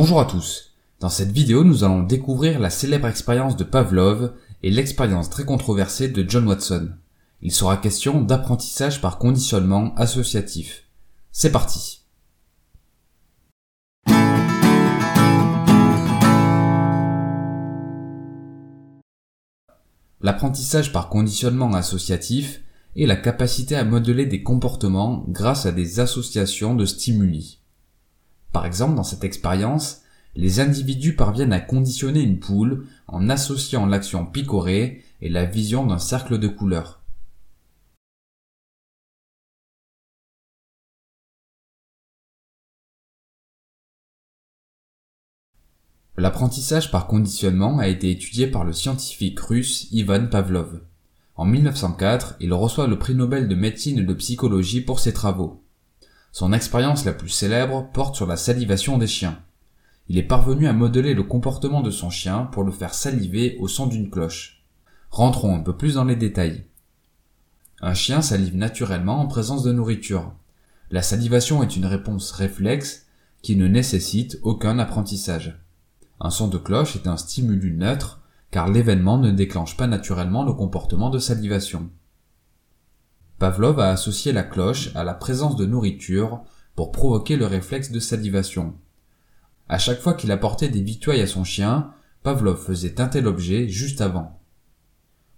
Bonjour à tous. Dans cette vidéo, nous allons découvrir la célèbre expérience de Pavlov et l'expérience très controversée de John Watson. Il sera question d'apprentissage par conditionnement associatif. C'est parti. L'apprentissage par conditionnement associatif est la capacité à modeler des comportements grâce à des associations de stimuli. Par exemple, dans cette expérience, les individus parviennent à conditionner une poule en associant l'action picorée et la vision d'un cercle de couleurs. L'apprentissage par conditionnement a été étudié par le scientifique russe Ivan Pavlov. En 1904, il reçoit le prix Nobel de médecine et de psychologie pour ses travaux. Son expérience la plus célèbre porte sur la salivation des chiens. Il est parvenu à modeler le comportement de son chien pour le faire saliver au son d'une cloche. Rentrons un peu plus dans les détails. Un chien salive naturellement en présence de nourriture. La salivation est une réponse réflexe qui ne nécessite aucun apprentissage. Un son de cloche est un stimulus neutre car l'événement ne déclenche pas naturellement le comportement de salivation. Pavlov a associé la cloche à la présence de nourriture pour provoquer le réflexe de salivation. À chaque fois qu'il apportait des victuailles à son chien, Pavlov faisait teinter l'objet juste avant.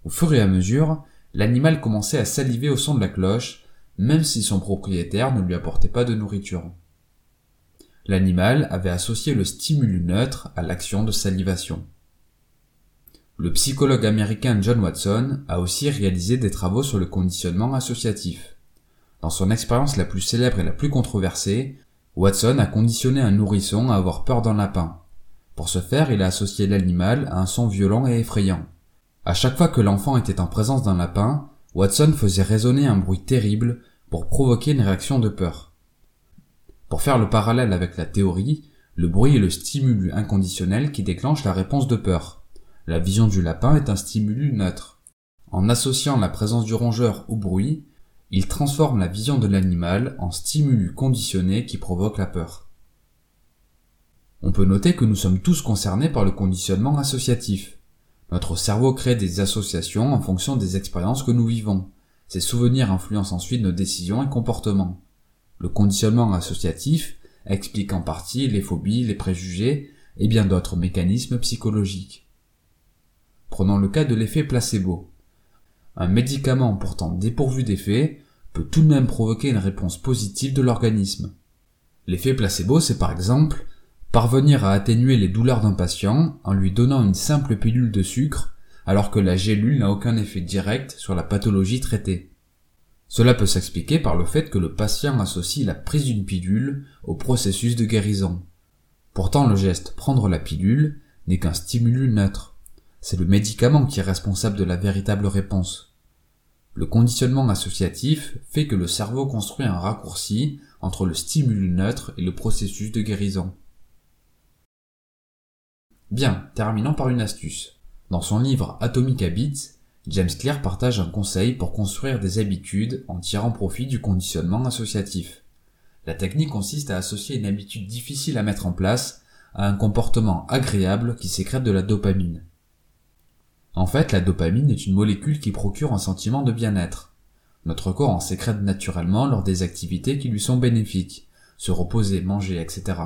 Au fur et à mesure, l'animal commençait à saliver au son de la cloche, même si son propriétaire ne lui apportait pas de nourriture. L'animal avait associé le stimulus neutre à l'action de salivation. Le psychologue américain John Watson a aussi réalisé des travaux sur le conditionnement associatif. Dans son expérience la plus célèbre et la plus controversée, Watson a conditionné un nourrisson à avoir peur d'un lapin. Pour ce faire, il a associé l'animal à un son violent et effrayant. À chaque fois que l'enfant était en présence d'un lapin, Watson faisait résonner un bruit terrible pour provoquer une réaction de peur. Pour faire le parallèle avec la théorie, le bruit est le stimulus inconditionnel qui déclenche la réponse de peur. La vision du lapin est un stimulus neutre. En associant la présence du rongeur au bruit, il transforme la vision de l'animal en stimulus conditionné qui provoque la peur. On peut noter que nous sommes tous concernés par le conditionnement associatif. Notre cerveau crée des associations en fonction des expériences que nous vivons. Ces souvenirs influencent ensuite nos décisions et comportements. Le conditionnement associatif explique en partie les phobies, les préjugés et bien d'autres mécanismes psychologiques. Prenons le cas de l'effet placebo. Un médicament pourtant dépourvu d'effet peut tout de même provoquer une réponse positive de l'organisme. L'effet placebo, c'est par exemple parvenir à atténuer les douleurs d'un patient en lui donnant une simple pilule de sucre alors que la gélule n'a aucun effet direct sur la pathologie traitée. Cela peut s'expliquer par le fait que le patient associe la prise d'une pilule au processus de guérison. Pourtant le geste prendre la pilule n'est qu'un stimulus neutre. C'est le médicament qui est responsable de la véritable réponse. Le conditionnement associatif fait que le cerveau construit un raccourci entre le stimulus neutre et le processus de guérison. Bien, terminons par une astuce. Dans son livre Atomic Habits, James Clear partage un conseil pour construire des habitudes en tirant profit du conditionnement associatif. La technique consiste à associer une habitude difficile à mettre en place à un comportement agréable qui sécrète de la dopamine. En fait, la dopamine est une molécule qui procure un sentiment de bien-être. Notre corps en sécrète naturellement lors des activités qui lui sont bénéfiques, se reposer, manger, etc.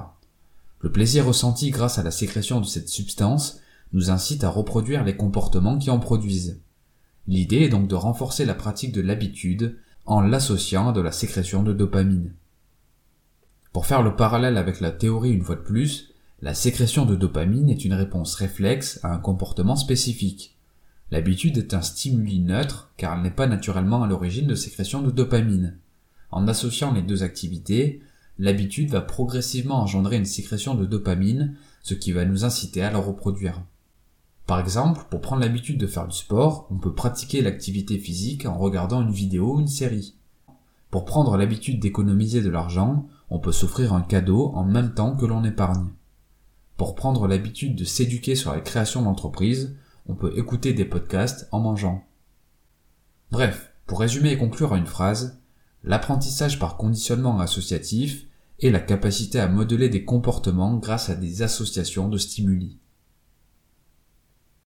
Le plaisir ressenti grâce à la sécrétion de cette substance nous incite à reproduire les comportements qui en produisent. L'idée est donc de renforcer la pratique de l'habitude en l'associant à de la sécrétion de dopamine. Pour faire le parallèle avec la théorie une fois de plus, la sécrétion de dopamine est une réponse réflexe à un comportement spécifique. L'habitude est un stimuli neutre car elle n'est pas naturellement à l'origine de sécrétion de dopamine. En associant les deux activités, l'habitude va progressivement engendrer une sécrétion de dopamine, ce qui va nous inciter à la reproduire. Par exemple, pour prendre l'habitude de faire du sport, on peut pratiquer l'activité physique en regardant une vidéo ou une série. Pour prendre l'habitude d'économiser de l'argent, on peut s'offrir un cadeau en même temps que l'on épargne. Pour prendre l'habitude de s'éduquer sur la création d'entreprise, on peut écouter des podcasts en mangeant. Bref, pour résumer et conclure à une phrase, l'apprentissage par conditionnement associatif et la capacité à modeler des comportements grâce à des associations de stimuli.